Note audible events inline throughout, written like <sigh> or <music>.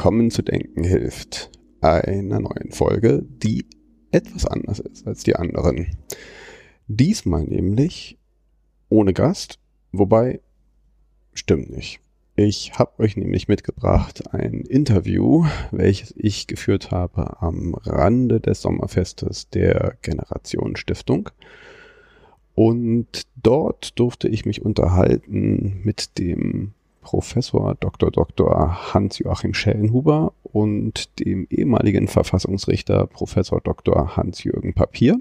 Willkommen zu Denken hilft, einer neuen Folge, die etwas anders ist als die anderen. Diesmal nämlich ohne Gast, wobei stimmt nicht. Ich habe euch nämlich mitgebracht ein Interview, welches ich geführt habe am Rande des Sommerfestes der Generation Stiftung. Und dort durfte ich mich unterhalten mit dem Professor Dr. Dr. Hans-Joachim Schellenhuber und dem ehemaligen Verfassungsrichter Professor Dr. Hans-Jürgen Papier.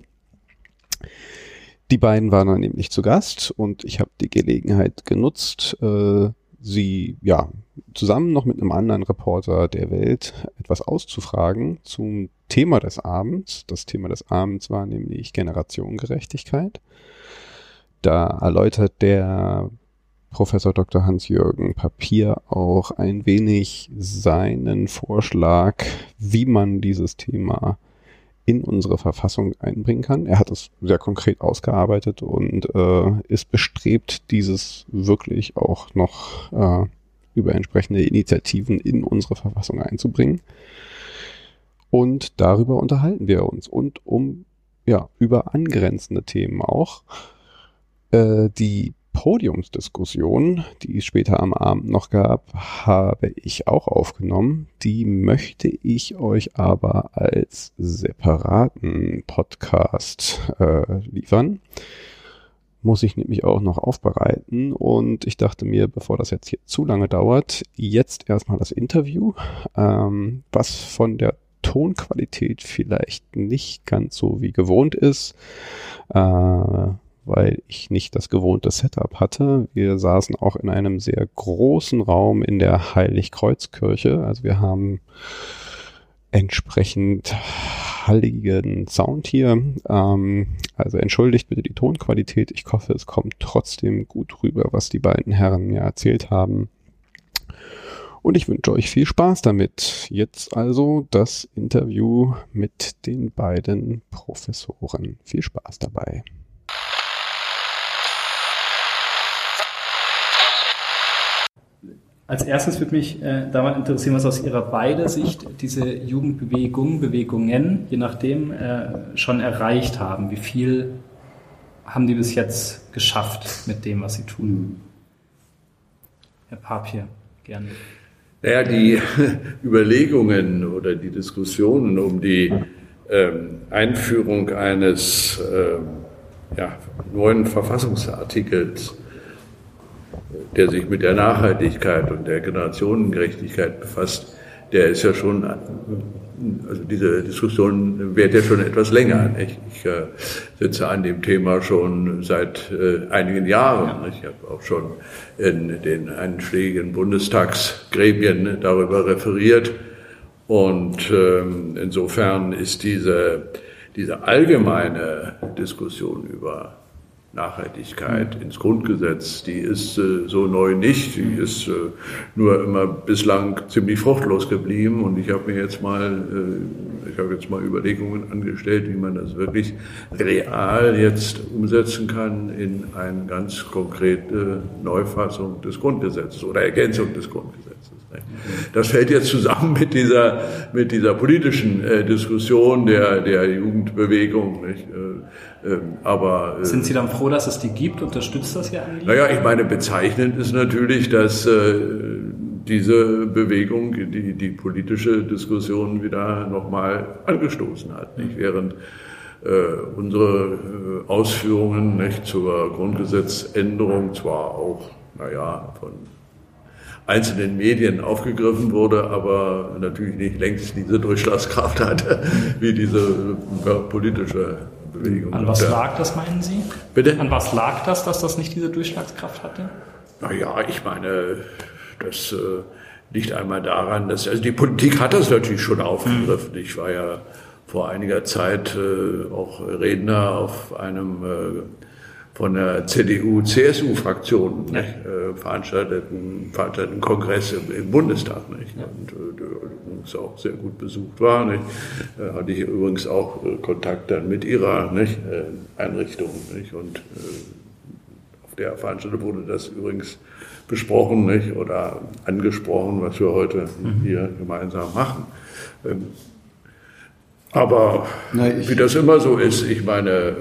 Die beiden waren dann nämlich zu Gast und ich habe die Gelegenheit genutzt, äh, sie ja zusammen noch mit einem anderen Reporter der Welt etwas auszufragen zum Thema des Abends. Das Thema des Abends war nämlich Generationengerechtigkeit. Da erläutert der Professor Dr. Hans-Jürgen Papier auch ein wenig seinen Vorschlag, wie man dieses Thema in unsere Verfassung einbringen kann. Er hat es sehr konkret ausgearbeitet und äh, ist bestrebt, dieses wirklich auch noch äh, über entsprechende Initiativen in unsere Verfassung einzubringen. Und darüber unterhalten wir uns und um ja über angrenzende Themen auch. Äh, die Podiumsdiskussion, die es später am Abend noch gab, habe ich auch aufgenommen. Die möchte ich euch aber als separaten Podcast äh, liefern. Muss ich nämlich auch noch aufbereiten und ich dachte mir, bevor das jetzt hier zu lange dauert, jetzt erstmal das Interview, ähm, was von der Tonqualität vielleicht nicht ganz so wie gewohnt ist. Äh, weil ich nicht das gewohnte Setup hatte. Wir saßen auch in einem sehr großen Raum in der Heiligkreuzkirche. Also wir haben entsprechend halligen Sound hier. Ähm, also entschuldigt bitte die Tonqualität. Ich hoffe, es kommt trotzdem gut rüber, was die beiden Herren mir erzählt haben. Und ich wünsche euch viel Spaß damit. Jetzt also das Interview mit den beiden Professoren. Viel Spaß dabei. Als erstes würde mich äh, da interessieren, was aus Ihrer beider Sicht diese Jugendbewegungen, Bewegungen, je nachdem, äh, schon erreicht haben. Wie viel haben die bis jetzt geschafft mit dem, was sie tun? Herr Papier, gerne. Naja, die <laughs> Überlegungen oder die Diskussionen um die ähm, Einführung eines ähm, ja, neuen Verfassungsartikels der sich mit der Nachhaltigkeit und der Generationengerechtigkeit befasst, der ist ja schon, also diese Diskussion währt ja schon etwas länger. Nicht? Ich äh, sitze an dem Thema schon seit äh, einigen Jahren. Nicht? Ich habe auch schon in den einschlägigen Bundestagsgremien darüber referiert. Und ähm, insofern ist diese, diese allgemeine Diskussion über Nachhaltigkeit ins Grundgesetz, die ist äh, so neu nicht, die ist äh, nur immer bislang ziemlich fruchtlos geblieben. Und ich habe mir jetzt mal, äh, ich habe jetzt mal Überlegungen angestellt, wie man das wirklich real jetzt umsetzen kann in eine ganz konkrete Neufassung des Grundgesetzes oder Ergänzung des Grundgesetzes. Das fällt jetzt zusammen mit dieser, mit dieser politischen äh, Diskussion der, der Jugendbewegung. Nicht? Äh, ähm, aber, äh, Sind Sie dann froh, dass es die gibt? Unterstützt das ja eigentlich? Naja, ich meine, bezeichnend ist natürlich, dass äh, diese Bewegung die, die politische Diskussion wieder nochmal angestoßen hat. Nicht? Während äh, unsere äh, Ausführungen nicht, zur Grundgesetzänderung zwar auch, naja, von einzelnen Medien aufgegriffen wurde, aber natürlich nicht längst diese Durchschlagskraft hatte, <laughs> wie diese politische Bewegung. An was lag das, meinen Sie? Bitte? An was lag das, dass das nicht diese Durchschlagskraft hatte? Naja, ich meine, das äh, liegt einmal daran, dass, also die Politik hat das natürlich schon aufgegriffen. Ich war ja vor einiger Zeit äh, auch Redner auf einem äh, von der CDU-CSU-Fraktion ja. äh, veranstalteten, veranstalteten Kongress im, im Bundestag. Nicht? Ja. Und äh, übrigens auch sehr gut besucht war. Nicht? Äh, hatte ich übrigens auch äh, Kontakt dann mit ihrer nicht? Äh, Einrichtung. Nicht? Und äh, der Veranstaltung wurde das übrigens besprochen nicht? oder angesprochen, was wir heute mhm. hier gemeinsam machen. Ähm, aber Na, wie das immer so ist, ich meine, äh,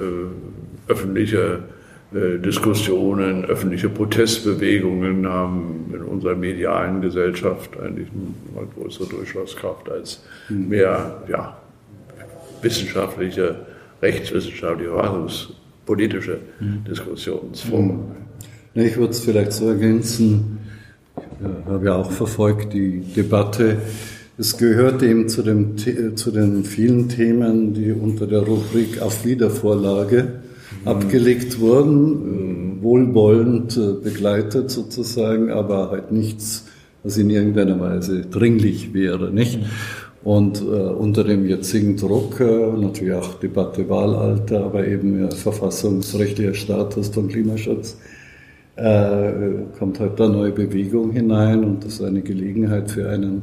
öffentliche äh, Diskussionen, öffentliche Protestbewegungen haben in unserer medialen Gesellschaft eigentlich eine größere Durchschlagskraft als mhm. mehr ja, wissenschaftliche, rechtswissenschaftliche, verfassungspolitische mhm. Diskussionsformen. Ich würde es vielleicht so ergänzen, ich habe ja auch verfolgt die Debatte. Es gehört eben zu, dem, zu den vielen Themen, die unter der Rubrik auf Wiedervorlage. Abgelegt wurden, mhm. wohlwollend äh, begleitet sozusagen, aber halt nichts, was in irgendeiner Weise dringlich wäre, nicht? Mhm. Und äh, unter dem jetzigen Druck, äh, natürlich auch Debatte Wahlalter, aber eben ja, verfassungsrechtlicher Status von Klimaschutz, äh, kommt halt da neue Bewegung hinein und das ist eine Gelegenheit für einen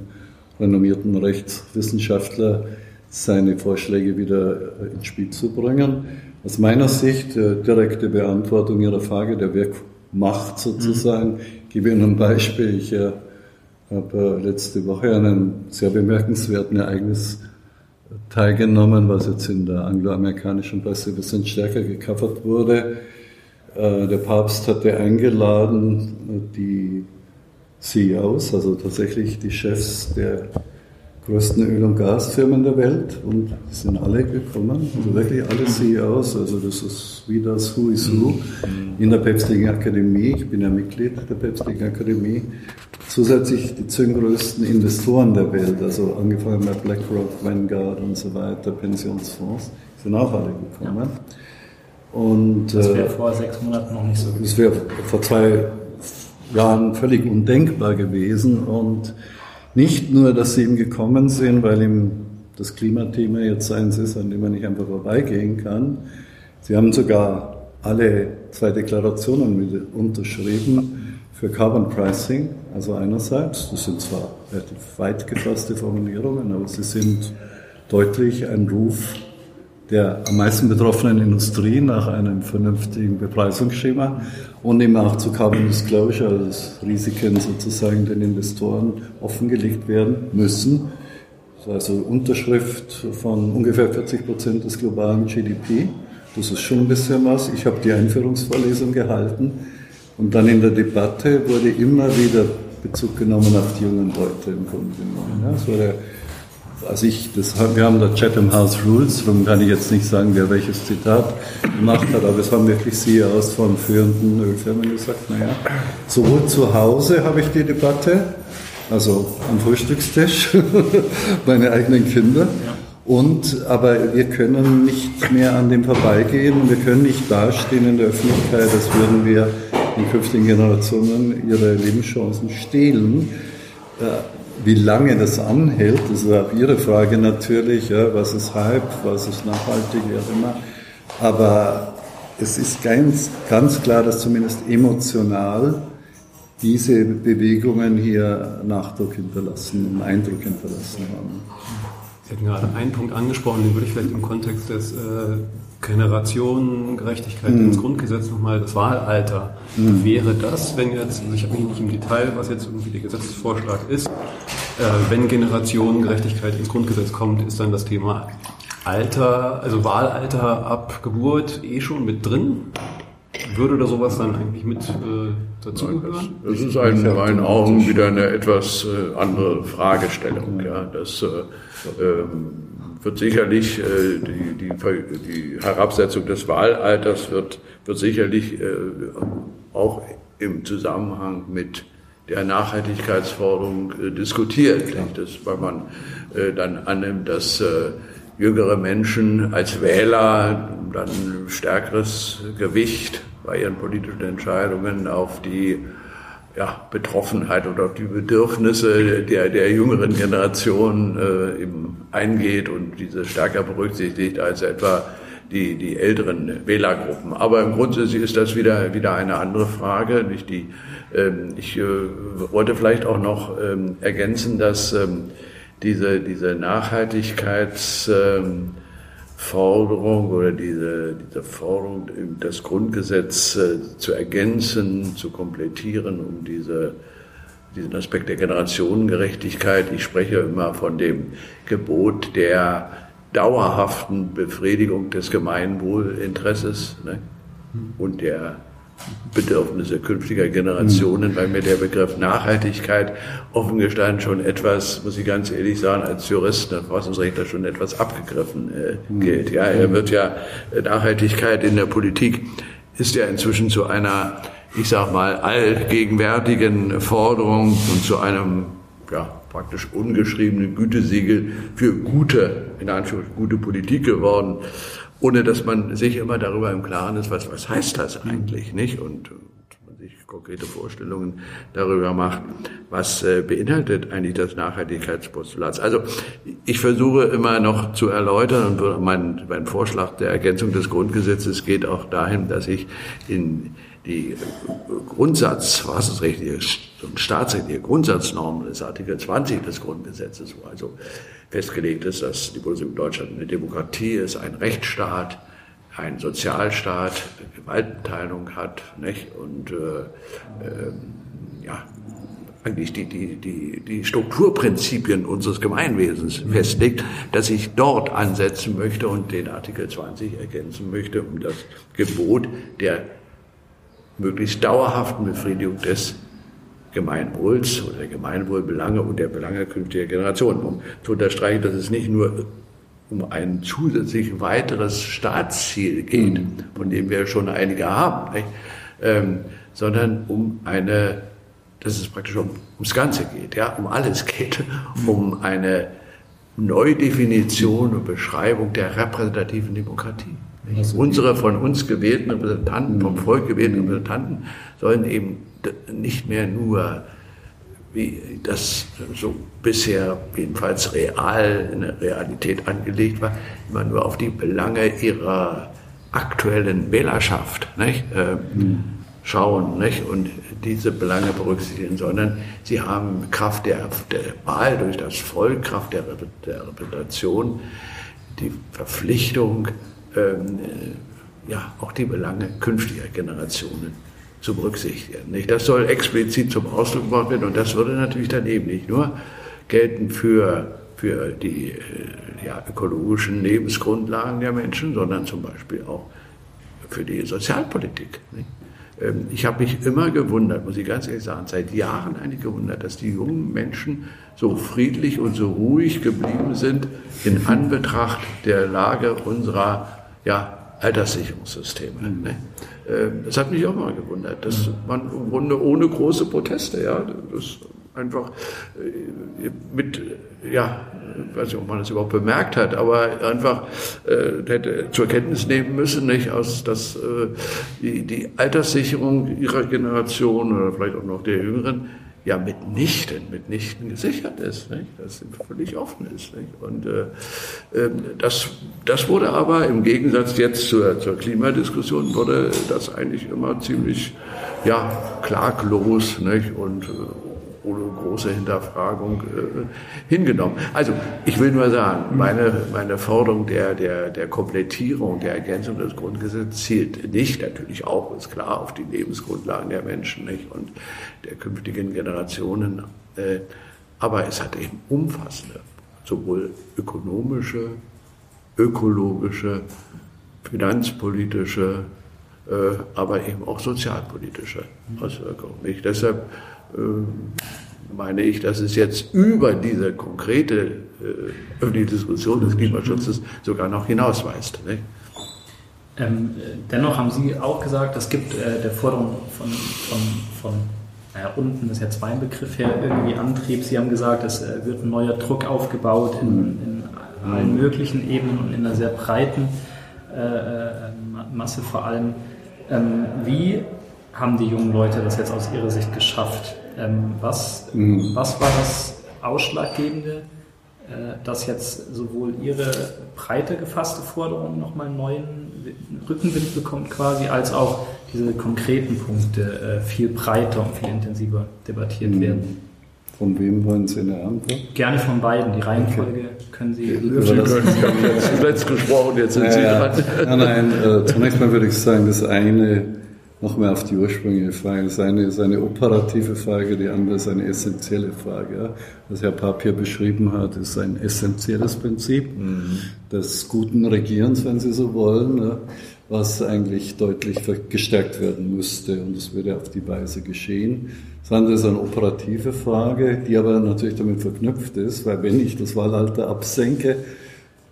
renommierten Rechtswissenschaftler, seine Vorschläge wieder äh, ins Spiel zu bringen. Aus meiner Sicht, äh, direkte Beantwortung Ihrer Frage, der Wirkmacht sozusagen. Mhm. Ich gebe Ihnen ein Beispiel. Ich äh, habe äh, letzte Woche an einem sehr bemerkenswerten Ereignis teilgenommen, was jetzt in der angloamerikanischen Presse ein bisschen stärker gecovert wurde. Äh, der Papst hatte eingeladen, die CEOs, also tatsächlich die Chefs der größten Öl- und Gasfirmen der Welt und die sind alle gekommen, also wirklich alle CEOs, also das ist wie das Who is Who in der Päpstlichen Akademie, ich bin ja Mitglied der Päpstlichen Akademie, zusätzlich die zehn größten Investoren der Welt, also angefangen bei BlackRock, Vanguard und so weiter, Pensionsfonds, sind auch alle gekommen. Und, das wäre äh, vor sechs Monaten noch nicht so gewesen. Das wäre vor zwei Jahren völlig undenkbar gewesen und nicht nur, dass sie ihm gekommen sind, weil ihm das Klimathema jetzt eins ist, an dem man nicht einfach vorbeigehen kann. Sie haben sogar alle zwei Deklarationen mit unterschrieben für Carbon Pricing. Also einerseits, das sind zwar relativ weit gefasste Formulierungen, aber sie sind deutlich ein Ruf der am meisten betroffenen Industrie nach einem vernünftigen Bepreisungsschema und eben auch zu Carbon Disclosure, also dass Risiken sozusagen den Investoren offengelegt werden müssen. Also Unterschrift von ungefähr 40 Prozent des globalen GDP. Das ist schon ein bisschen was. Ich habe die Einführungsvorlesung gehalten und dann in der Debatte wurde immer wieder Bezug genommen auf die jungen Leute im Grunde genommen. Ja, also ich, das, wir haben da Chatham House Rules, darum kann ich jetzt nicht sagen, wer welches Zitat gemacht hat, aber es haben wirklich CEOs von führenden Ölfirmen gesagt, naja, sowohl zu Hause habe ich die Debatte, also am Frühstückstisch, <laughs> meine eigenen Kinder, und, aber wir können nicht mehr an dem vorbeigehen wir können nicht dastehen in der Öffentlichkeit, als würden wir den künftigen Generationen ihre Lebenschancen stehlen. Wie lange das anhält, das ist auch Ihre Frage natürlich, ja, was ist Hype, was ist nachhaltig, wie auch immer. Aber es ist ganz, ganz klar, dass zumindest emotional diese Bewegungen hier Nachdruck hinterlassen, einen Eindruck hinterlassen haben. Sie hatten gerade einen Punkt angesprochen, den würde ich vielleicht im Kontext des äh, Generationengerechtigkeit mhm. ins Grundgesetz nochmal, das Wahlalter. Mhm. Wäre das, wenn jetzt, also ich habe mich nicht im Detail, was jetzt irgendwie der Gesetzesvorschlag ist, äh, wenn Generationengerechtigkeit ins Grundgesetz kommt, ist dann das Thema Alter, also Wahlalter ab Geburt eh schon mit drin? Würde da sowas dann eigentlich mit äh, dazugehören? Das, das ist in meinen Augen wieder eine etwas äh, andere Fragestellung. Ja. Das äh, ähm, wird sicherlich, äh, die, die, die Herabsetzung des Wahlalters wird, wird sicherlich äh, auch im Zusammenhang mit der Nachhaltigkeitsforderung äh, diskutiert. Das, weil man äh, dann annimmt, dass äh, jüngere Menschen als Wähler dann stärkeres Gewicht bei ihren politischen Entscheidungen auf die ja, Betroffenheit oder auf die Bedürfnisse der, der jüngeren Generation äh, eben eingeht und diese stärker berücksichtigt als etwa die, die älteren Wählergruppen. Aber im Grundsatz ist das wieder, wieder eine andere Frage. Nicht die, ähm, ich äh, wollte vielleicht auch noch ähm, ergänzen, dass ähm, diese, diese Nachhaltigkeits, ähm, oder diese, diese Forderung, das Grundgesetz äh, zu ergänzen, zu komplettieren, um diese, diesen Aspekt der Generationengerechtigkeit. Ich spreche immer von dem Gebot der dauerhaften Befriedigung des Gemeinwohlinteresses ne? und der Bedürfnisse künftiger Generationen, weil mir der Begriff Nachhaltigkeit offen gestanden schon etwas, muss ich ganz ehrlich sagen, als Jurist und Verfassungsrechtler schon etwas abgegriffen äh, gilt. Ja, er wird ja Nachhaltigkeit in der Politik ist ja inzwischen zu einer, ich sag mal, allgegenwärtigen Forderung und zu einem ja, praktisch ungeschriebenen Gütesiegel für gute, in Anführungszeichen, gute Politik geworden ohne dass man sich immer darüber im Klaren ist, was, was heißt das eigentlich, nicht? Und, und man sich konkrete Vorstellungen darüber macht, was äh, beinhaltet eigentlich das Nachhaltigkeitspostulat. Also ich versuche immer noch zu erläutern und mein, mein Vorschlag der Ergänzung des Grundgesetzes geht auch dahin, dass ich in die Grundsatz, was ist richtig, und staatsrechtliche Grundsatznormen des Artikel 20 des Grundgesetzes, wo also festgelegt ist, dass die Bundesrepublik Deutschland eine Demokratie ist, ein Rechtsstaat, ein Sozialstaat, Gewaltenteilung hat, nicht? und äh, äh, ja, eigentlich die, die, die, die Strukturprinzipien unseres Gemeinwesens festlegt, dass ich dort ansetzen möchte und den Artikel 20 ergänzen möchte, um das Gebot der möglichst dauerhaften Befriedigung des Gemeinwohls oder der Gemeinwohlbelange und der Belange künftiger Generationen. Um zu unterstreichen, dass es nicht nur um ein zusätzlich weiteres Staatsziel geht, von dem wir schon einige haben, ähm, sondern um eine, dass es praktisch um, ums Ganze geht, ja, um alles geht, <laughs> um eine Neudefinition und Beschreibung der repräsentativen Demokratie. Unsere von uns gewählten Repräsentanten, vom Volk gewählten Repräsentanten sollen eben nicht mehr nur, wie das so bisher jedenfalls real in der Realität angelegt war, immer nur auf die Belange ihrer aktuellen Wählerschaft nicht, äh, schauen nicht, und diese Belange berücksichtigen, sondern sie haben Kraft der, der Wahl durch das Volk, Kraft der, der Repräsentation, die Verpflichtung, ähm, äh, ja, auch die Belange künftiger Generationen zu berücksichtigen. Nicht? Das soll explizit zum Ausdruck gebracht werden und das würde natürlich dann eben nicht nur gelten für, für die äh, ja, ökologischen Lebensgrundlagen der Menschen, sondern zum Beispiel auch für die Sozialpolitik. Nicht? Ähm, ich habe mich immer gewundert, muss ich ganz ehrlich sagen, seit Jahren eigentlich gewundert, dass die jungen Menschen so friedlich und so ruhig geblieben sind in Anbetracht der Lage unserer ja, Alterssicherungssysteme. Mhm. Ne? Ähm, das hat mich auch mal gewundert, dass man im Grunde ohne große Proteste, ja, das einfach äh, mit, ja, ich weiß nicht, ob man das überhaupt bemerkt hat, aber einfach äh, hätte zur Kenntnis nehmen müssen, nicht, aus, dass äh, die, die Alterssicherung ihrer Generation oder vielleicht auch noch der Jüngeren ja mitnichten, mitnichten gesichert ist, nicht? das völlig offen ist. Nicht? Und äh, ähm, das, das wurde aber im Gegensatz jetzt zur, zur Klimadiskussion, wurde das eigentlich immer ziemlich ja, klaglos nicht? und äh, große Hinterfragung äh, hingenommen. Also ich will nur sagen, meine, meine Forderung der, der, der Komplettierung, der Ergänzung des Grundgesetzes zielt nicht, natürlich auch, ist klar, auf die Lebensgrundlagen der Menschen nicht, und der künftigen Generationen, äh, aber es hat eben umfassende, sowohl ökonomische, ökologische, finanzpolitische, äh, aber eben auch sozialpolitische Auswirkungen. Nicht? Deshalb äh, meine ich, dass es jetzt über diese konkrete äh, öffentliche Diskussion des Klimaschutzes sogar noch hinausweist. Ähm, dennoch haben Sie auch gesagt, es gibt äh, der Forderung von, von, von naja, unten ist jetzt mein Begriff her, irgendwie Antrieb. Sie haben gesagt, es äh, wird ein neuer Druck aufgebaut in, in allen möglichen Ebenen und in einer sehr breiten äh, äh Masse vor allem. Ähm, wie haben die jungen Leute das jetzt aus ihrer Sicht geschafft? Ähm, was, mhm. was war das Ausschlaggebende, äh, dass jetzt sowohl ihre breite gefasste Forderung nochmal einen neuen Rückenwind bekommt quasi, als auch diese konkreten Punkte äh, viel breiter und viel intensiver debattiert mhm. werden? Von wem wollen Sie eine Antwort? Gerne von beiden. Die Reihenfolge können Sie. Sie können <laughs> jetzt zuletzt gesprochen, jetzt sind Sie Ja, dran. ja. Nein, nein, äh, zunächst mal würde ich sagen, das eine, nochmal auf die ursprüngliche Frage, das eine ist eine operative Frage, die andere ist eine essentielle Frage. Was Herr Papier beschrieben hat, ist ein essentielles Prinzip des guten Regierens, wenn Sie so wollen, was eigentlich deutlich gestärkt werden müsste und es würde auf die Weise geschehen. Das andere ist eine operative Frage, die aber natürlich damit verknüpft ist, weil wenn ich das Wahlalter absenke,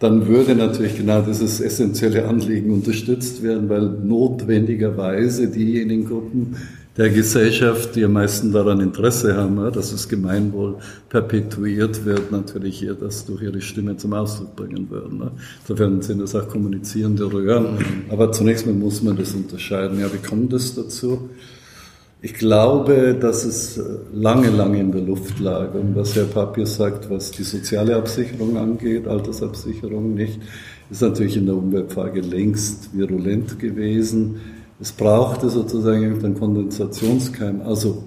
dann würde natürlich genau dieses essentielle Anliegen unterstützt werden, weil notwendigerweise diejenigen Gruppen der Gesellschaft, die am meisten daran Interesse haben, dass das Gemeinwohl perpetuiert wird, natürlich eher das durch ihre Stimme zum Ausdruck bringen würden. Insofern sind das auch kommunizierende Röhren. Aber zunächst mal muss man das unterscheiden. Ja, wie kommt es dazu? Ich glaube, dass es äh, lange, lange in der Luft lag. Und was Herr Papier sagt, was die soziale Absicherung angeht, Altersabsicherung nicht, ist natürlich in der Umweltfrage längst virulent gewesen. Es brauchte sozusagen irgendeinen Kondensationskeim. Also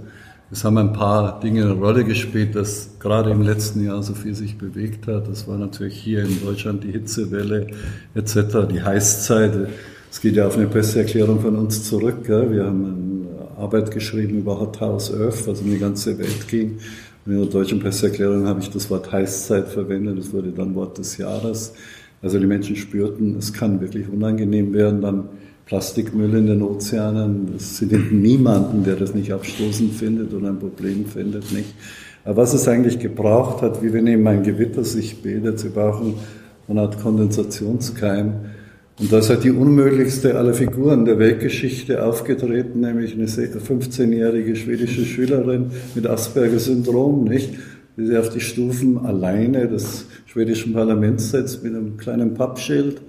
es haben ein paar Dinge eine Rolle gespielt, dass gerade im letzten Jahr so viel sich bewegt hat. Das war natürlich hier in Deutschland die Hitzewelle etc., die Heißzeit. Es geht ja auf eine Presseerklärung von uns zurück. Gell? Wir haben Arbeit geschrieben über Hot House Earth, was um die ganze Welt ging. Und in der deutschen Presseerklärung habe ich das Wort Heißzeit verwendet. Das wurde dann Wort des Jahres. Also die Menschen spürten, es kann wirklich unangenehm werden. Dann Plastikmüll in den Ozeanen. Es findet niemanden, der das nicht abstoßend findet oder ein Problem findet, nicht. Aber was es eigentlich gebraucht hat, wie wenn eben ein Gewitter sich bildet, sie brauchen eine Art Kondensationskeim. Und da ist halt die unmöglichste aller Figuren der Weltgeschichte aufgetreten, nämlich eine 15-jährige schwedische Schülerin mit Asperger-Syndrom, nicht? Die sich auf die Stufen alleine des schwedischen Parlaments setzt mit einem kleinen Pappschild,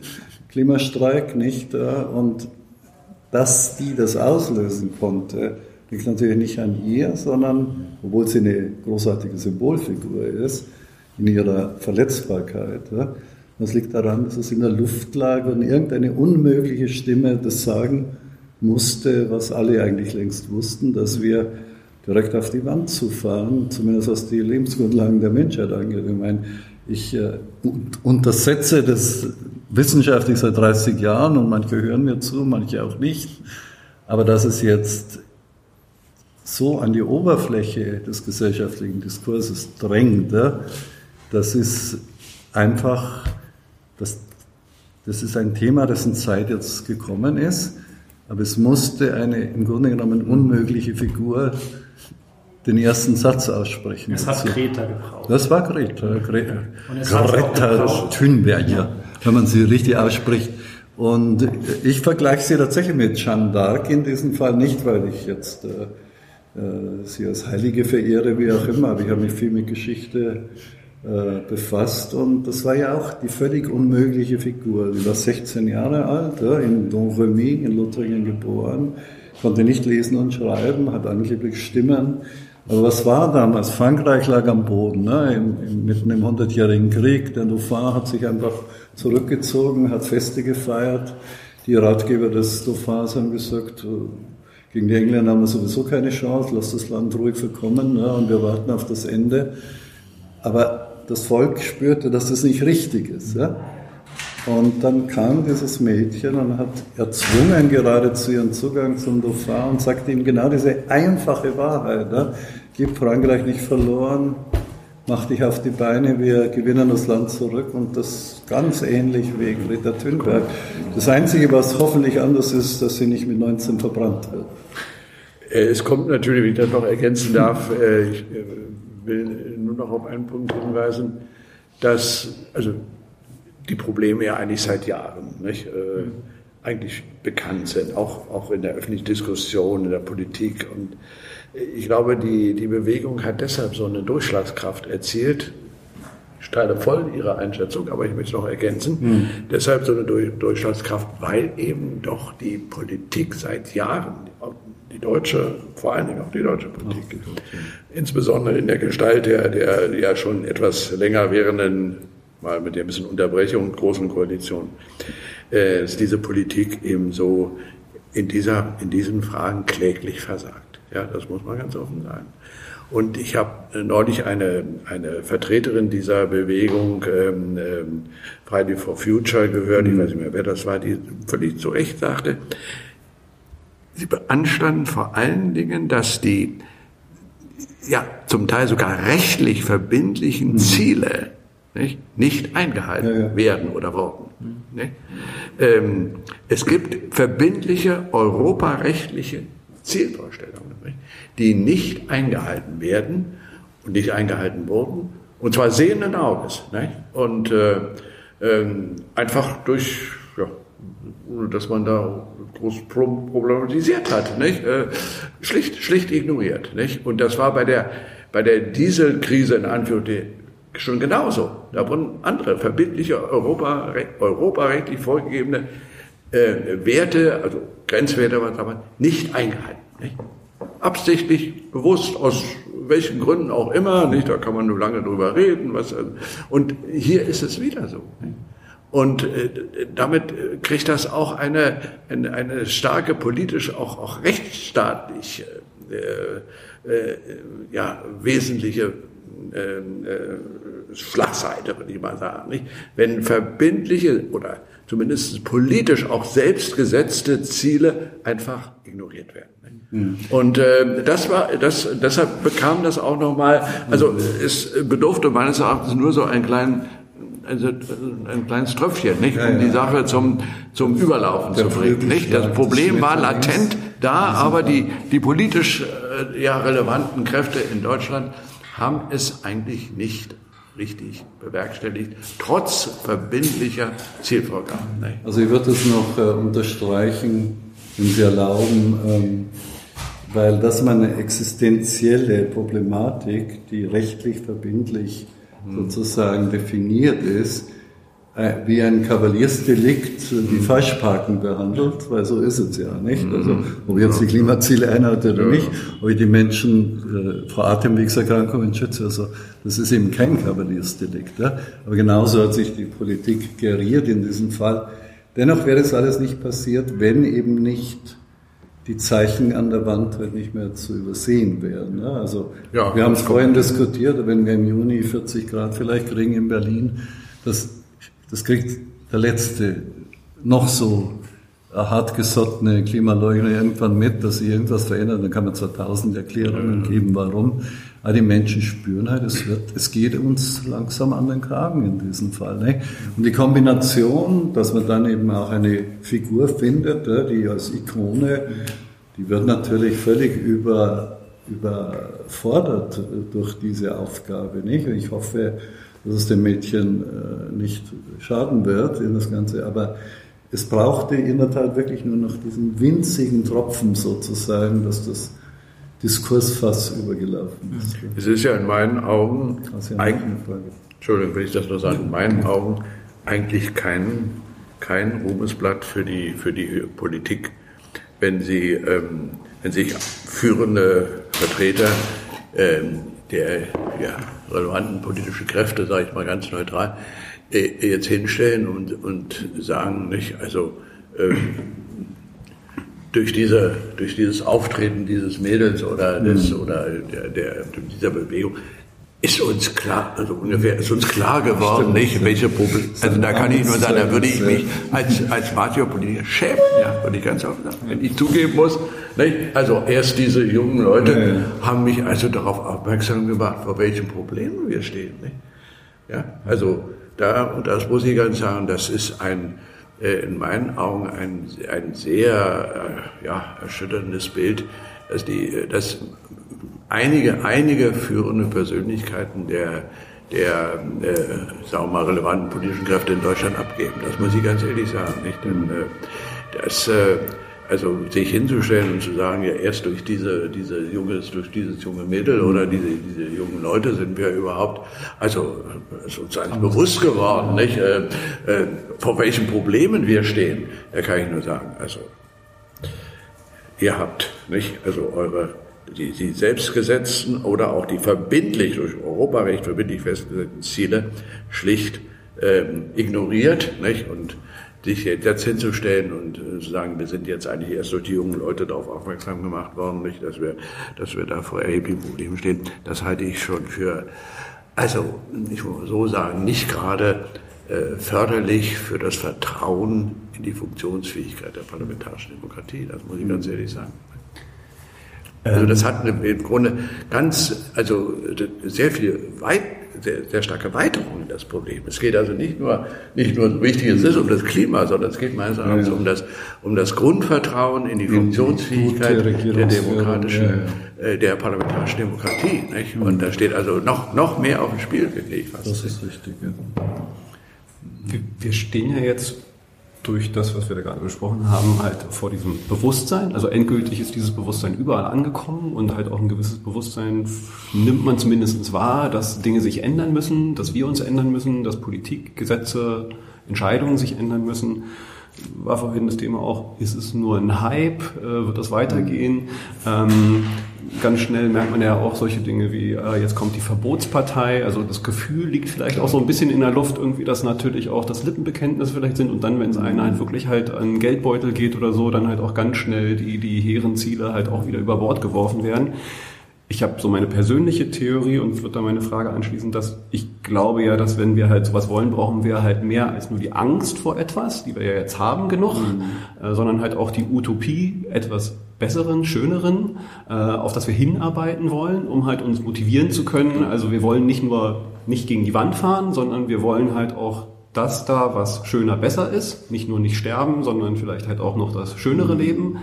Klimastreik, nicht? Und dass die das auslösen konnte, liegt natürlich nicht an ihr, sondern, obwohl sie eine großartige Symbolfigur ist, in ihrer Verletzbarkeit. Das liegt daran, dass es in der Luft lag und irgendeine unmögliche Stimme das sagen musste, was alle eigentlich längst wussten, dass wir direkt auf die Wand zu fahren, zumindest was die Lebensgrundlagen der Menschheit angeht. Ich meine, ich äh, untersetze das wissenschaftlich seit 30 Jahren und manche hören mir zu, manche auch nicht. Aber dass es jetzt so an die Oberfläche des gesellschaftlichen Diskurses drängt, das ist einfach, das, das ist ein Thema, dessen Zeit jetzt gekommen ist. Aber es musste eine im Grunde genommen unmögliche Figur den ersten Satz aussprechen. Es hat Greta gebraucht. Das war Greta. Greta, Greta. Thunberg, wenn man sie richtig ausspricht. Und ich vergleiche sie tatsächlich mit Jeanne d'Arc in diesem Fall nicht, weil ich jetzt äh, äh, sie als Heilige verehre, wie auch immer, aber ich habe mich viel mit Geschichte äh, befasst und das war ja auch die völlig unmögliche Figur. Sie war 16 Jahre alt, ja, in Domremy in Lothringen geboren, konnte nicht lesen und schreiben, hat angeblich Stimmen. Aber was war damals? Frankreich lag am Boden, ne? Im, im, mitten im Hundertjährigen Krieg. Der Dauphin hat sich einfach zurückgezogen, hat Feste gefeiert. Die Ratgeber des Dauphins haben gesagt, äh, gegen die Engländer haben wir sowieso keine Chance, lass das Land ruhig verkommen ne? und wir warten auf das Ende. Aber das Volk spürte, dass das nicht richtig ist. Ja? Und dann kam dieses Mädchen und hat erzwungen geradezu ihren Zugang zum Dauphin und sagte ihm genau diese einfache Wahrheit. Ja? Gib Frankreich nicht verloren, mach dich auf die Beine, wir gewinnen das Land zurück und das ganz ähnlich wie Greta Thunberg. Das Einzige, was hoffentlich anders ist, dass sie nicht mit 19 verbrannt wird. Äh, Es kommt natürlich, wenn ich das noch ergänzen darf, äh, ich äh, will nur noch auf einen Punkt hinweisen, dass also die Probleme ja eigentlich seit Jahren nicht, äh, eigentlich bekannt sind, auch, auch in der öffentlichen Diskussion, in der Politik. Und ich glaube, die, die Bewegung hat deshalb so eine Durchschlagskraft erzielt. Ich teile voll Ihre Einschätzung, aber ich möchte es noch ergänzen. Deshalb so eine Durch- Durchschlagskraft, weil eben doch die Politik seit Jahren, die deutsche, vor allen Dingen auch die deutsche Politik, insbesondere in der Gestalt der, der ja schon etwas länger währenden, mal mit der bisschen Unterbrechung, großen Koalition, äh, ist diese Politik eben so in, dieser, in diesen Fragen kläglich versagt. Ja, das muss man ganz offen sagen. Und ich habe neulich eine, eine Vertreterin dieser Bewegung ähm, ähm, Friday for Future gehört, ich weiß nicht mehr, wer das war, die völlig zu Recht sagte, sie beanstanden vor allen Dingen, dass die ja zum Teil sogar rechtlich verbindlichen mhm. Ziele nicht, nicht eingehalten ja, ja. werden oder wurden. Ähm, es gibt verbindliche europarechtliche Zielvorstellungen, nicht, die nicht eingehalten werden und nicht eingehalten wurden, und zwar sehenden Auges. Nicht? Und äh, ähm, einfach durch, ja, dass man da groß problematisiert hat, nicht? Äh, schlicht, schlicht ignoriert. Nicht? Und das war bei der, bei der Dieselkrise in Anführungszeichen schon genauso. Da wurden andere verbindliche Europa, europarechtlich vorgegebene äh, Werte, also Grenzwerte, was aber nicht eingehalten. Nicht? Absichtlich, bewusst, aus welchen Gründen auch immer, nicht? Da kann man nur lange drüber reden. Was, und hier ist es wieder so. Nicht? Und äh, damit kriegt das auch eine, eine, eine starke politisch, auch, auch rechtsstaatlich äh, äh, ja, wesentliche äh, äh, Schlagseite, würde ich mal sagen. Nicht? Wenn verbindliche oder zumindest politisch auch selbst gesetzte Ziele einfach ignoriert werden. Mhm. Und äh, das war, das, deshalb bekam das auch nochmal, also es bedurfte meines Erachtens nur so einen kleinen also ein kleines Tröpfchen, nicht, um die Sache zum, zum Überlaufen zu bringen. Nicht? Das Problem war latent da, aber die, die politisch äh, ja, relevanten Kräfte in Deutschland haben es eigentlich nicht richtig bewerkstelligt, trotz verbindlicher Zielvorgaben. Nicht? Also ich würde es noch äh, unterstreichen, wenn Sie erlauben, ähm, weil das mal eine existenzielle Problematik, die rechtlich verbindlich sozusagen definiert ist, äh, wie ein Kavaliersdelikt die Falschparken behandelt, weil so ist es ja, nicht? Also, ob ich jetzt die Klimaziele einhalte oder nicht, ob ich die Menschen äh, vor Atemwegserkrankungen schütze, also, das ist eben kein Kavaliersdelikt, ja? Aber genauso hat sich die Politik geriert in diesem Fall. Dennoch wäre es alles nicht passiert, wenn eben nicht die Zeichen an der Wand halt nicht mehr zu übersehen wären. Ja, also ja, wir haben es vorhin diskutiert, wenn wir im Juni 40 Grad vielleicht kriegen in Berlin, das, das kriegt der letzte noch so hartgesottene Klimaleugner irgendwann mit, dass sie irgendwas verändern, dann kann man zwar tausend Erklärungen geben, warum, aber die Menschen spüren halt, es, wird, es geht uns langsam an den Kragen in diesem Fall. Ne? Und die Kombination, dass man dann eben auch eine Figur findet, die als Ikone, die wird natürlich völlig über, überfordert durch diese Aufgabe. Nicht? Ich hoffe, dass es dem Mädchen äh, nicht schaden wird in das Ganze, aber es brauchte in der Tat wirklich nur noch diesen winzigen Tropfen sozusagen, dass das Diskursfass übergelaufen ist. Es ist ja in meinen Augen, Entschuldigung, wenn ich das nur sage, in meinen Augen eigentlich kein, kein Ruhmesblatt für die, für die Politik, wenn sie, ähm, wenn sich führende Vertreter ähm, der ja, relevanten politischen Kräfte, sage ich mal ganz neutral, äh, jetzt hinstellen und, und sagen, nicht, also äh, durch, diese, durch dieses Auftreten dieses Mädels oder, des, mhm. oder der, der, dieser Bewegung ist uns klar, also ungefähr ist uns klar geworden, Stimmt, nicht, welche Probleme, also da kann ich nur sagen, da würde ich mich als, als Mario-Politiker schämen, ja, würde ich ganz offen sagen, wenn ich zugeben muss, nicht, also erst diese jungen Leute ja. haben mich also darauf aufmerksam gemacht, vor welchen Problemen wir stehen, nicht, ja, also da, und das muss ich ganz sagen, das ist ein, in meinen Augen ein, ein sehr äh, ja, erschütterndes Bild, dass, die, dass einige, einige führende Persönlichkeiten der, der äh, sagen wir mal, relevanten politischen Kräfte in Deutschland abgeben. Das muss ich ganz ehrlich sagen. Nicht? Denn, äh, das, äh, also sich hinzustellen und zu sagen, ja erst durch diese, diese junges, durch dieses junge Mädel oder diese, diese jungen Leute sind wir überhaupt, also ist uns eigentlich bewusst geworden, nicht, äh, äh, vor welchen Problemen wir stehen. Da kann ich nur sagen, also ihr habt, nicht, also eure die, die selbstgesetzten oder auch die verbindlich durch Europarecht verbindlich festgesetzten Ziele schlicht ähm, ignoriert, nicht? Und sich jetzt hinzustellen und äh, zu sagen, wir sind jetzt eigentlich erst durch die jungen Leute darauf aufmerksam gemacht worden, nicht, dass wir, dass wir da vor erheblichen Problemen stehen, das halte ich schon für, also, ich muss so sagen, nicht gerade äh, förderlich für das Vertrauen in die Funktionsfähigkeit der parlamentarischen Demokratie. Das muss ich ganz ehrlich sagen. Also das hat im Grunde ganz, also sehr viel weit, sehr, sehr starke Weiterung in das Problem. Es geht also nicht nur, nicht nur so wichtig es ist um das Klima, sondern es geht meines Erachtens ja, ja. um das, um das Grundvertrauen in die Funktionsfähigkeit die der demokratischen, ja, äh, der parlamentarischen Demokratie. Nicht? Und da steht also noch, noch mehr auf dem Spiel, finde ich. Fast. Das ist richtig, ja. Wir, wir stehen ja jetzt durch das, was wir da gerade besprochen haben, halt vor diesem Bewusstsein. Also endgültig ist dieses Bewusstsein überall angekommen und halt auch ein gewisses Bewusstsein nimmt man zumindest wahr, dass Dinge sich ändern müssen, dass wir uns ändern müssen, dass Politik, Gesetze, Entscheidungen sich ändern müssen war vorhin das Thema auch, ist es nur ein Hype, äh, wird das weitergehen? Ähm, ganz schnell merkt man ja auch solche Dinge wie, äh, jetzt kommt die Verbotspartei, also das Gefühl liegt vielleicht auch so ein bisschen in der Luft irgendwie, dass natürlich auch das Lippenbekenntnis vielleicht sind und dann, wenn es einer halt wirklich halt an Geldbeutel geht oder so, dann halt auch ganz schnell die, die hehren Ziele halt auch wieder über Bord geworfen werden. Ich habe so meine persönliche Theorie und würde da meine Frage anschließen, dass ich glaube ja, dass wenn wir halt sowas wollen, brauchen wir halt mehr als nur die Angst vor etwas, die wir ja jetzt haben genug, mhm. äh, sondern halt auch die Utopie etwas besseren, schöneren, äh, auf das wir hinarbeiten wollen, um halt uns motivieren zu können. Also wir wollen nicht nur nicht gegen die Wand fahren, sondern wir wollen halt auch das da, was schöner, besser ist. Nicht nur nicht sterben, sondern vielleicht halt auch noch das schönere mhm. Leben.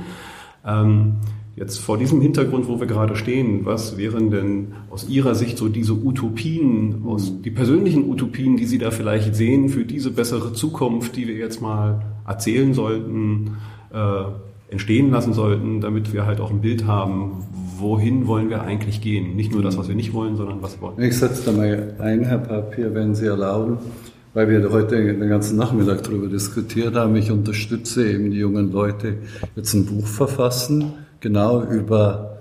Ähm, Jetzt vor diesem Hintergrund, wo wir gerade stehen, was wären denn aus Ihrer Sicht so diese Utopien, aus, die persönlichen Utopien, die Sie da vielleicht sehen für diese bessere Zukunft, die wir jetzt mal erzählen sollten, äh, entstehen lassen sollten, damit wir halt auch ein Bild haben, wohin wollen wir eigentlich gehen? Nicht nur das, was wir nicht wollen, sondern was wir wollen. Ich setze da mal ein, Herr Papier, wenn Sie erlauben, weil wir heute den ganzen Nachmittag darüber diskutiert haben. Ich unterstütze eben die jungen Leute, jetzt ein Buch verfassen genau über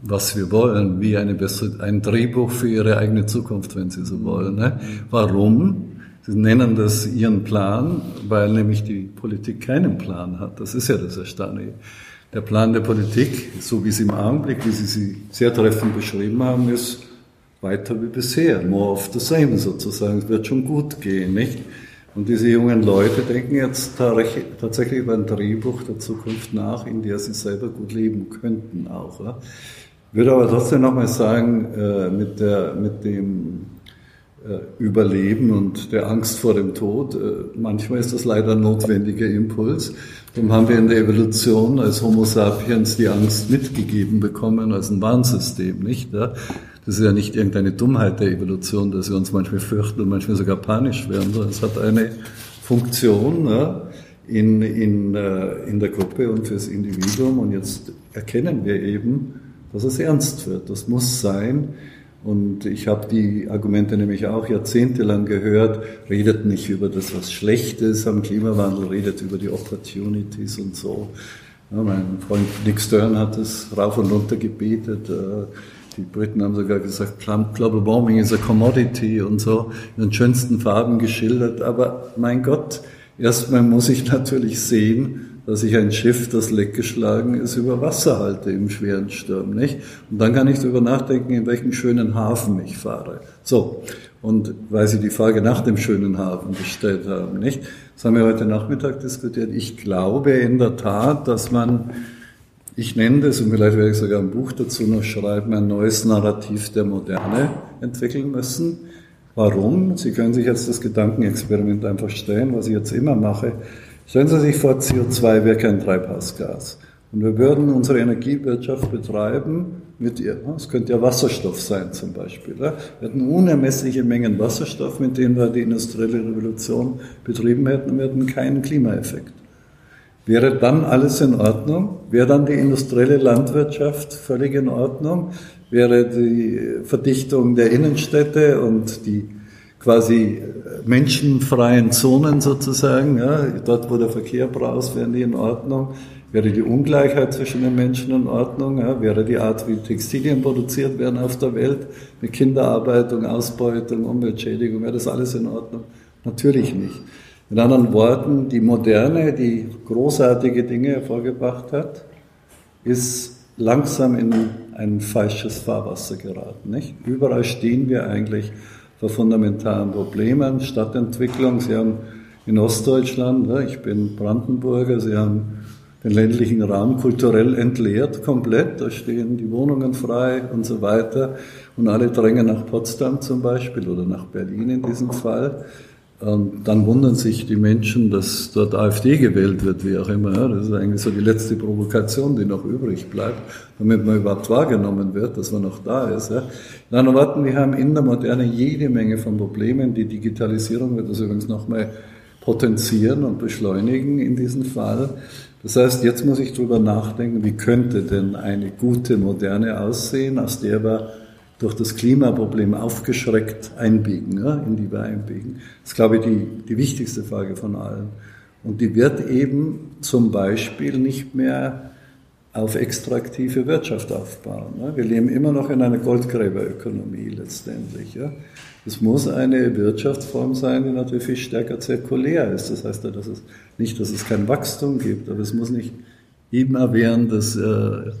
was wir wollen, wie eine bessere, ein Drehbuch für ihre eigene Zukunft, wenn sie so wollen. Ne? Warum? Sie nennen das ihren Plan, weil nämlich die Politik keinen Plan hat. Das ist ja das Erstaunliche. Der Plan der Politik, so wie es im Augenblick, wie Sie sie sehr treffend beschrieben haben, ist weiter wie bisher, more of the same sozusagen. Es wird schon gut gehen, nicht? Und diese jungen Leute denken jetzt tatsächlich über ein Drehbuch der Zukunft nach, in der sie selber gut leben könnten auch. Ich würde aber trotzdem nochmal sagen, äh, mit, der, mit dem Überleben und der Angst vor dem Tod, äh, manchmal ist das leider ein notwendiger Impuls. Darum haben wir in der Evolution als Homo sapiens die Angst mitgegeben bekommen als ein Warnsystem, nicht? Das ist ja nicht irgendeine Dummheit der Evolution, dass wir uns manchmal fürchten und manchmal sogar panisch werden, sondern es hat eine Funktion ne, in, in, äh, in der Gruppe und fürs Individuum. Und jetzt erkennen wir eben, dass es ernst wird. Das muss sein. Und ich habe die Argumente nämlich auch jahrzehntelang gehört, redet nicht über das, was schlecht ist am Klimawandel, redet über die Opportunities und so. Ja, mein Freund Nick Stern hat es rauf und runter gebetet. Äh, die Briten haben sogar gesagt, Global Warming is a commodity und so in den schönsten Farben geschildert. Aber mein Gott, erstmal muss ich natürlich sehen, dass ich ein Schiff, das leckgeschlagen ist, über Wasser halte im schweren Sturm, nicht? Und dann kann ich darüber nachdenken, in welchen schönen Hafen ich fahre. So. Und weil Sie die Frage nach dem schönen Hafen gestellt haben, nicht? Das haben wir heute Nachmittag diskutiert. Ich glaube in der Tat, dass man ich nenne das, und vielleicht werde ich sogar ein Buch dazu noch schreiben, ein neues Narrativ der Moderne entwickeln müssen. Warum? Sie können sich jetzt das Gedankenexperiment einfach stellen, was ich jetzt immer mache. Stellen Sie sich vor, CO2 wäre kein Treibhausgas. Und wir würden unsere Energiewirtschaft betreiben mit ihr. Es könnte ja Wasserstoff sein zum Beispiel. Wir hätten unermessliche Mengen Wasserstoff, mit denen wir die industrielle Revolution betrieben hätten und wir hätten keinen Klimaeffekt. Wäre dann alles in Ordnung? Wäre dann die industrielle Landwirtschaft völlig in Ordnung? Wäre die Verdichtung der Innenstädte und die quasi menschenfreien Zonen sozusagen, ja, dort wo der Verkehr braust, wären die in Ordnung? Wäre die Ungleichheit zwischen den Menschen in Ordnung? Ja, wäre die Art, wie Textilien produziert werden auf der Welt, mit Kinderarbeitung, Ausbeutung, Umweltschädigung, wäre das alles in Ordnung? Natürlich nicht. Mit anderen Worten, die Moderne, die großartige Dinge hervorgebracht hat, ist langsam in ein falsches Fahrwasser geraten. Nicht? Überall stehen wir eigentlich vor fundamentalen Problemen, Stadtentwicklung. Sie haben in Ostdeutschland, ich bin Brandenburger, Sie haben den ländlichen Raum kulturell entleert, komplett. Da stehen die Wohnungen frei und so weiter. Und alle drängen nach Potsdam zum Beispiel oder nach Berlin in diesem Fall. Und dann wundern sich die Menschen, dass dort AfD gewählt wird, wie auch immer. Das ist eigentlich so die letzte Provokation, die noch übrig bleibt, damit man überhaupt wahrgenommen wird, dass man noch da ist. In anderen Worten, wir haben in der Moderne jede Menge von Problemen. Die Digitalisierung wird das übrigens nochmal potenzieren und beschleunigen in diesem Fall. Das heißt, jetzt muss ich drüber nachdenken, wie könnte denn eine gute Moderne aussehen, aus der wir durch das Klimaproblem aufgeschreckt einbiegen, ja, in die wir einbiegen. Das ist, glaube ich, die, die wichtigste Frage von allen. Und die wird eben zum Beispiel nicht mehr auf extraktive Wirtschaft aufbauen. Ja. Wir leben immer noch in einer Goldgräberökonomie letztendlich. Ja. Es muss eine Wirtschaftsform sein, die natürlich viel stärker zirkulär ist. Das heißt, dass es nicht, dass es kein Wachstum gibt, aber es muss nicht immerwährendes äh,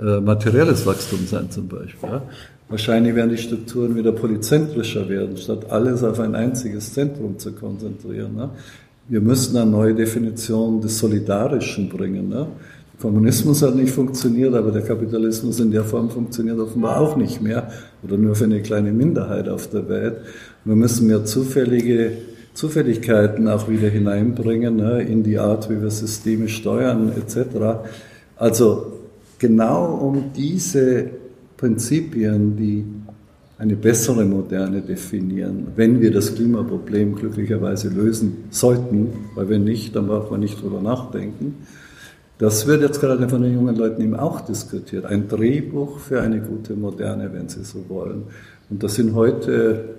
äh, materielles Wachstum sein zum Beispiel. Ja. Wahrscheinlich werden die Strukturen wieder polyzentrischer werden, statt alles auf ein einziges Zentrum zu konzentrieren. Ne. Wir müssen eine neue Definition des Solidarischen bringen. Ne. Kommunismus hat nicht funktioniert, aber der Kapitalismus in der Form funktioniert offenbar auch nicht mehr oder nur für eine kleine Minderheit auf der Welt. Wir müssen mehr zufällige Zufälligkeiten auch wieder hineinbringen ne, in die Art, wie wir Systeme steuern etc. Also genau um diese Prinzipien, die eine bessere Moderne definieren, wenn wir das Klimaproblem glücklicherweise lösen sollten, weil wenn nicht, dann braucht man nicht drüber nachdenken das wird jetzt gerade von den jungen Leuten eben auch diskutiert. Ein Drehbuch für eine gute Moderne, wenn Sie so wollen. Und da sind heute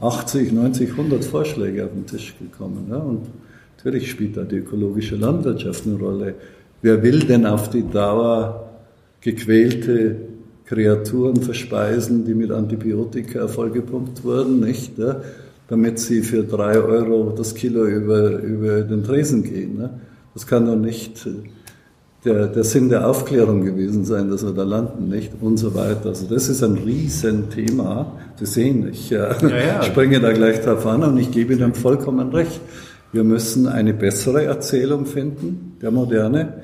80, 90, 100 Vorschläge auf den Tisch gekommen. Ja? Und natürlich spielt da die ökologische Landwirtschaft eine Rolle. Wer will denn auf die Dauer gequälte Kreaturen verspeisen, die mit Antibiotika vollgepumpt wurden, nicht? Ja? Damit sie für drei Euro das Kilo über, über den Tresen gehen. Ne? Das kann doch nicht der, der Sinn der Aufklärung gewesen sein, dass wir da landen, nicht? Und so weiter. Also das ist ein Riesenthema. Sie sehen, ich äh, ja, ja. <laughs> springe da gleich drauf an und ich gebe Ihnen vollkommen recht. Wir müssen eine bessere Erzählung finden, der Moderne.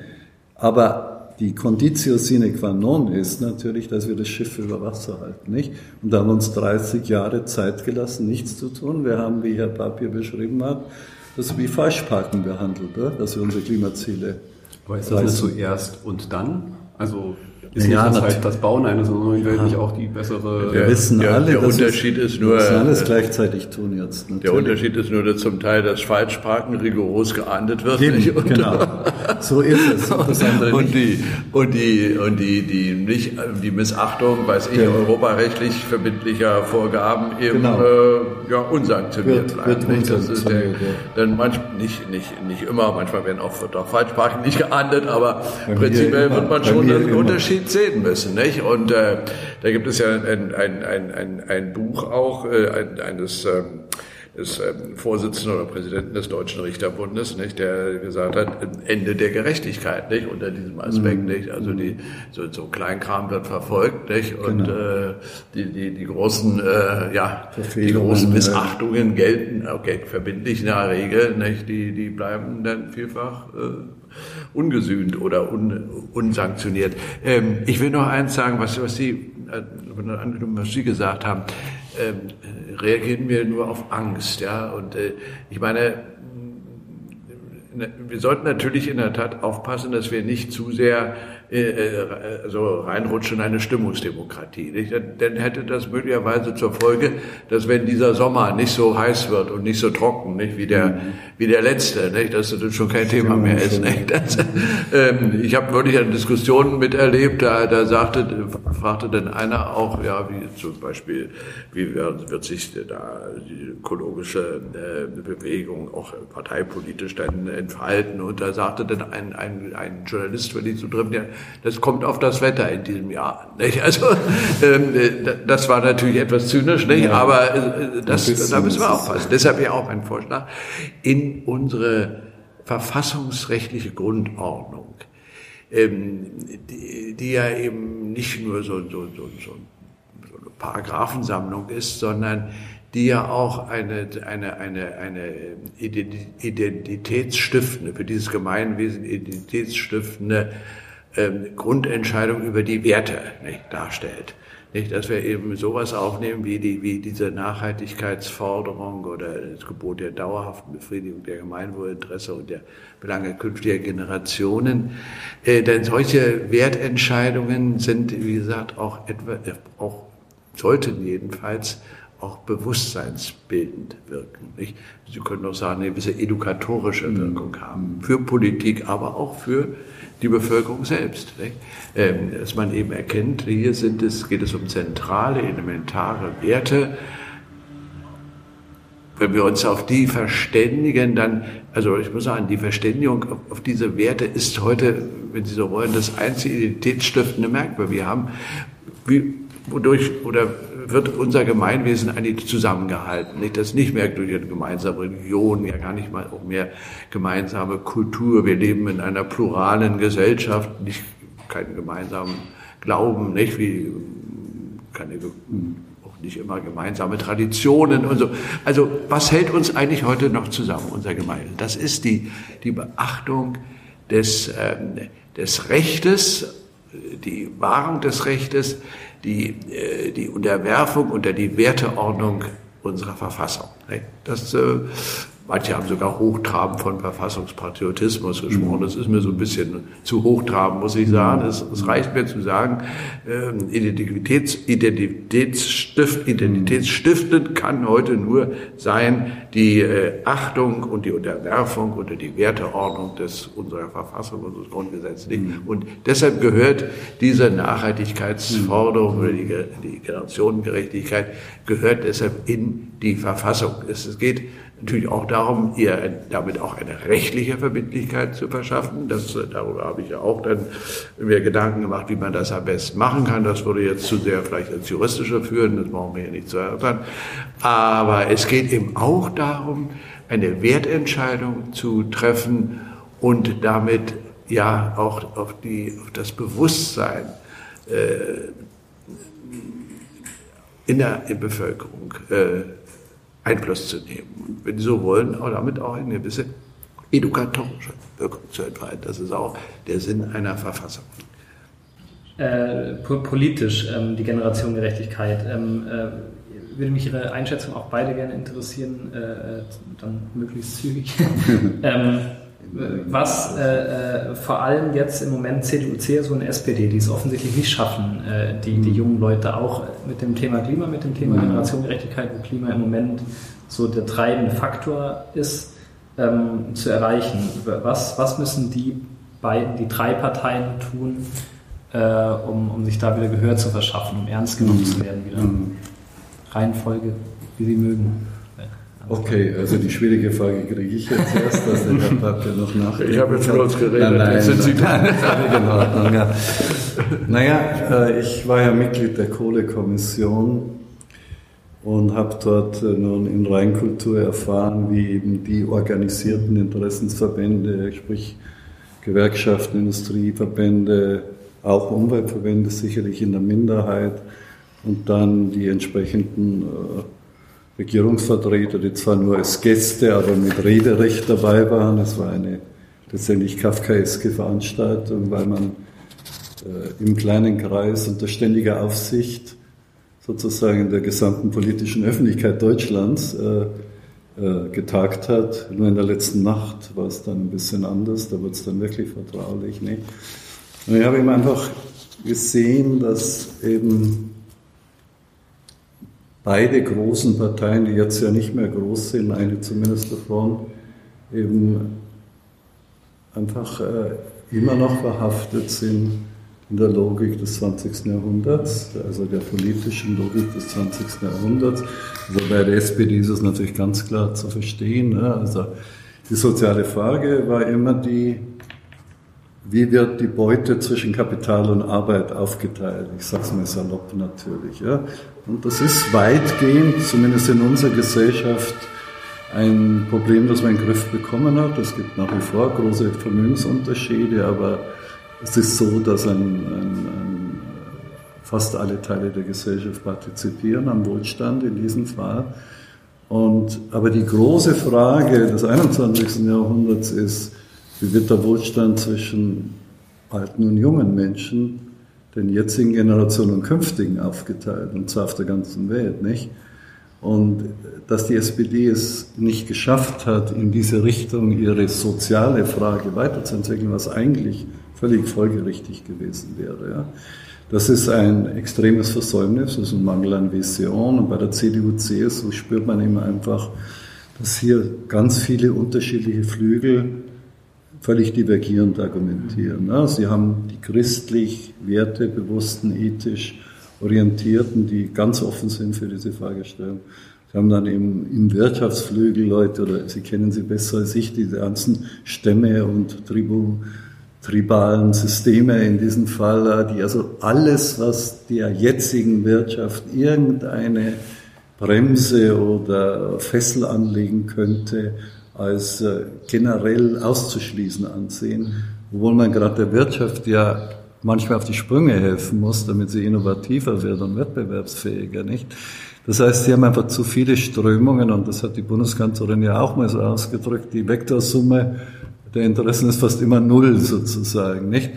Aber die Conditio sine qua non ist natürlich, dass wir das Schiff über Wasser halten, nicht? Und da haben uns 30 Jahre Zeit gelassen, nichts zu tun. Wir haben, wie Herr Papier beschrieben hat, das wie Falschparken behandelt, dass wir unsere Klimaziele aber ist das nicht zuerst und dann? Also ist ja, nicht das, halt das Bauen eines neuen Welt nicht auch die bessere. Wir wissen der, alle, der Unterschied ist, ist nur. Wir müssen alles gleichzeitig tun jetzt. Natürlich. Der Unterschied ist nur, dass zum Teil das Falschparken rigoros geahndet wird. Eben, nicht? Und genau. so ist es. <laughs> Und, die und die und die die nicht die Missachtung, weiß ich, ja. europarechtlich verbindlicher Vorgaben eben genau. äh, ja unsanktioniert wird, bleiben. Wird das ist der, ja. dann manchmal nicht nicht nicht immer, manchmal werden auch wird auch Falschparken nicht geahndet, aber prinzipiell wird man schon einen Unterschied unbedingt sehen müssen. Nicht? Und äh, da gibt es ja ein, ein, ein, ein, ein Buch auch äh, eines ähm, des ähm, Vorsitzenden oder Präsidenten des Deutschen Richterbundes, nicht, der gesagt hat, Ende der Gerechtigkeit, nicht, unter diesem Aspekt, mhm. nicht, also die, so, so Kleinkram wird verfolgt, nicht, und genau. äh, die, die, die großen, äh, ja, die großen Missachtungen gelten, okay, verbindlich in der Regel, nicht, die, die bleiben dann vielfach äh, ungesühnt oder un, unsanktioniert. Ähm, ich will noch eins sagen, was, was Sie, äh, was Sie gesagt haben. Ähm, reagieren wir nur auf Angst, ja. Und äh, ich meine, wir sollten natürlich in der Tat aufpassen, dass wir nicht zu sehr äh, äh, also reinrutschen in eine Stimmungsdemokratie. Nicht? Dann hätte das möglicherweise zur Folge, dass wenn dieser Sommer nicht so heiß wird und nicht so trocken, nicht wie der mhm. Wie der letzte, nicht, dass das schon kein Thema mehr ist. Nicht? Das, ähm, ich habe wirklich eine Diskussion miterlebt, da, da sagte, fragte dann einer auch, ja, wie zum Beispiel, wie wird, wird sich da die ökologische äh, Bewegung auch parteipolitisch dann entfalten? Und da sagte dann ein, ein, ein Journalist, wenn ich so drin, der das kommt auf das Wetter in diesem Jahr. Nicht? Also ähm, das war natürlich etwas zynisch, nicht? Ja, aber äh, das, da müssen wir aufpassen. Deshalb ja auch mein Vorschlag. In unsere verfassungsrechtliche Grundordnung, ähm, die, die, ja eben nicht nur so, so, so, so eine Paragraphensammlung ist, sondern die ja auch eine, eine, eine, eine identitätsstiftende, für dieses Gemeinwesen identitätsstiftende ähm, Grundentscheidung über die Werte nicht, darstellt. Nicht, dass wir eben sowas aufnehmen wie, die, wie diese Nachhaltigkeitsforderung oder das Gebot der dauerhaften Befriedigung der Gemeinwohlinteresse und der Belange künftiger Generationen. Äh, denn solche Wertentscheidungen sind, wie gesagt, auch etwa, äh, auch sollten jedenfalls auch bewusstseinsbildend wirken. Nicht? Sie können auch sagen, eine gewisse edukatorische mhm. Wirkung haben. Für Politik, aber auch für die Bevölkerung selbst. Ähm, dass man eben erkennt, hier sind es, geht es um zentrale, elementare Werte. Wenn wir uns auf die verständigen, dann, also ich muss sagen, die Verständigung auf, auf diese Werte ist heute, wenn Sie so wollen, das einzige identitätsstiftende Merkmal. Wir haben, wie, wodurch, oder wird unser Gemeinwesen eigentlich zusammengehalten. Nicht? Das nicht mehr durch eine gemeinsame Religion, ja gar nicht mal auch mehr gemeinsame Kultur. Wir leben in einer pluralen Gesellschaft, nicht keinen gemeinsamen Glauben, nicht wie keine auch nicht immer gemeinsame Traditionen und so. Also was hält uns eigentlich heute noch zusammen, unser Gemeinwesen? Das ist die, die Beachtung des, ähm, des Rechtes, die Wahrung des Rechtes, die, äh, die Unterwerfung unter die Werteordnung unserer Verfassung. Das, äh, manche haben sogar hochtrabend von Verfassungspatriotismus gesprochen. Das ist mir so ein bisschen zu hochtrabend, muss ich sagen. Es, es reicht mir zu sagen, ähm, Identitäts, Identitätsstift, Identitätsstiftend kann heute nur sein die äh, Achtung und die Unterwerfung unter die Werteordnung des, unserer Verfassung, unseres Grundgesetzes. Mhm. Und deshalb gehört diese Nachhaltigkeitsforderung oder die, die Generationengerechtigkeit gehört deshalb in die Verfassung. Es geht natürlich auch darum, ihr damit auch eine rechtliche Verbindlichkeit zu verschaffen. Das, darüber habe ich ja auch dann mir Gedanken gemacht, wie man das am besten machen kann. Das würde jetzt zu sehr vielleicht als juristischer führen, das brauchen wir hier nicht zu erörtern. Aber es geht eben auch darum, eine Wertentscheidung zu treffen und damit ja auch auf, die, auf das Bewusstsein äh, in der in Bevölkerung äh, Einfluss zu nehmen. Und wenn Sie so wollen, auch damit auch eine gewisse edukatorische Wirkung zu entfalten. Das ist auch der Sinn einer Verfassung. Äh, politisch, ähm, die Generationengerechtigkeit. Ähm, äh, würde mich Ihre Einschätzung auch beide gerne interessieren, äh, äh dann möglichst zügig. <laughs> ähm, was äh, äh, vor allem jetzt im Moment CDU, CSU und SPD, die es offensichtlich nicht schaffen, äh, die, die jungen Leute auch mit dem Thema Klima, mit dem Thema Generationengerechtigkeit, wo Klima im Moment so der treibende Faktor ist, ähm, zu erreichen. Was, was müssen die beiden, die drei Parteien tun, äh, um, um sich da wieder Gehör zu verschaffen, um ernst genommen mhm. zu werden wieder? Mhm. Reihenfolge, wie sie mögen. Okay, also die schwierige Frage kriege ich jetzt erst, dass der Herr Papp ja noch nachdenkt. Ich habe jetzt kurz geredet, nein, nein, jetzt sind Sie dran. in Ordnung, ja. Naja, äh, ich war ja Mitglied der Kohlekommission und habe dort äh, nun in Rheinkultur erfahren, wie eben die organisierten Interessensverbände, sprich Gewerkschaften, Industrieverbände, auch Umweltverbände sicherlich in der Minderheit und dann die entsprechenden äh, Regierungsvertreter, die zwar nur als Gäste, aber mit Rederecht dabei waren. Es war eine letztendlich kafkaeske Veranstaltung, weil man äh, im kleinen Kreis unter ständiger Aufsicht sozusagen der gesamten politischen Öffentlichkeit Deutschlands äh, äh, getagt hat. Nur in der letzten Nacht war es dann ein bisschen anders, da wurde es dann wirklich vertraulich. Nicht? Und ich habe eben einfach gesehen, dass eben beide großen Parteien, die jetzt ja nicht mehr groß sind, eine zumindest davon, eben einfach äh, immer noch verhaftet sind in der Logik des 20. Jahrhunderts, also der politischen Logik des 20. Jahrhunderts. Also bei der SPD ist es natürlich ganz klar zu verstehen. Ne? Also die soziale Frage war immer die, wie wird die Beute zwischen Kapital und Arbeit aufgeteilt? Ich sage es mal salopp natürlich. Ja? Und das ist weitgehend, zumindest in unserer Gesellschaft, ein Problem, das man in den Griff bekommen hat. Es gibt nach wie vor große Vermögensunterschiede, aber es ist so, dass ein, ein, ein, fast alle Teile der Gesellschaft partizipieren am Wohlstand in diesem Fall. Und, aber die große Frage des 21. Jahrhunderts ist, wie wird der Wohlstand zwischen alten und jungen Menschen, den jetzigen Generationen und künftigen aufgeteilt, und zwar auf der ganzen Welt, nicht? Und dass die SPD es nicht geschafft hat, in diese Richtung ihre soziale Frage weiterzuentwickeln, was eigentlich völlig folgerichtig gewesen wäre. Ja. Das ist ein extremes Versäumnis, das ist ein Mangel an Vision. Und bei der CDU, CSU spürt man immer einfach, dass hier ganz viele unterschiedliche Flügel völlig divergierend argumentieren. Sie haben die christlich wertebewussten, ethisch Orientierten, die ganz offen sind für diese Fragestellung. Sie haben dann im, im Wirtschaftsflügel Leute, oder Sie kennen sie besser als ich, diese ganzen Stämme und Tribu, tribalen Systeme in diesem Fall, die also alles, was der jetzigen Wirtschaft irgendeine Bremse oder Fessel anlegen könnte, als äh, generell auszuschließen ansehen, obwohl man gerade der Wirtschaft ja manchmal auf die Sprünge helfen muss, damit sie innovativer wird und wettbewerbsfähiger, nicht? Das heißt, sie haben einfach zu viele Strömungen und das hat die Bundeskanzlerin ja auch mal so ausgedrückt, die Vektorsumme der Interessen ist fast immer null sozusagen, nicht?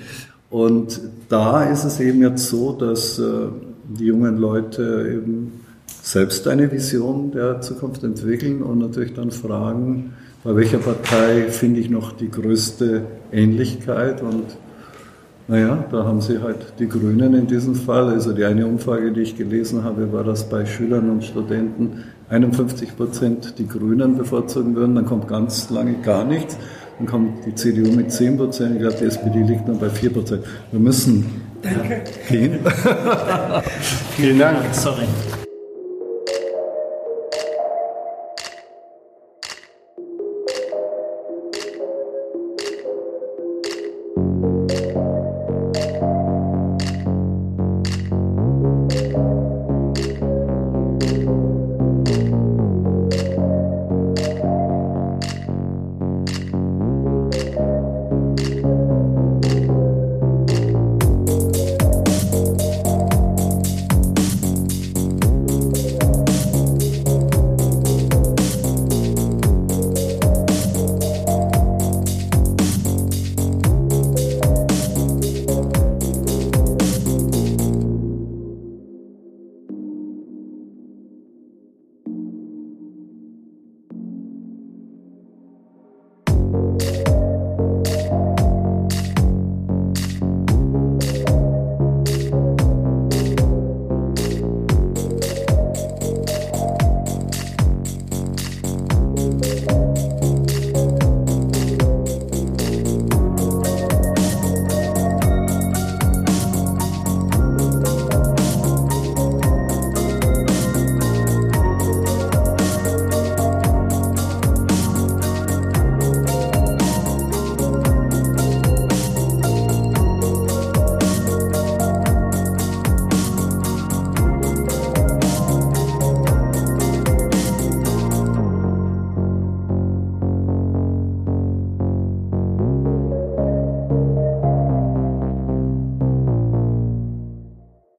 Und da ist es eben jetzt so, dass äh, die jungen Leute eben selbst eine Vision der Zukunft entwickeln und natürlich dann fragen, bei welcher Partei finde ich noch die größte Ähnlichkeit und naja, da haben sie halt die Grünen in diesem Fall. Also die eine Umfrage, die ich gelesen habe, war, dass bei Schülern und Studenten 51 Prozent die Grünen bevorzugen würden. Dann kommt ganz lange gar nichts. Dann kommt die CDU mit 10 Prozent. Ich glaube, die SPD liegt nur bei 4 Prozent. Wir müssen Danke. gehen. <laughs> Vielen Dank. Sorry.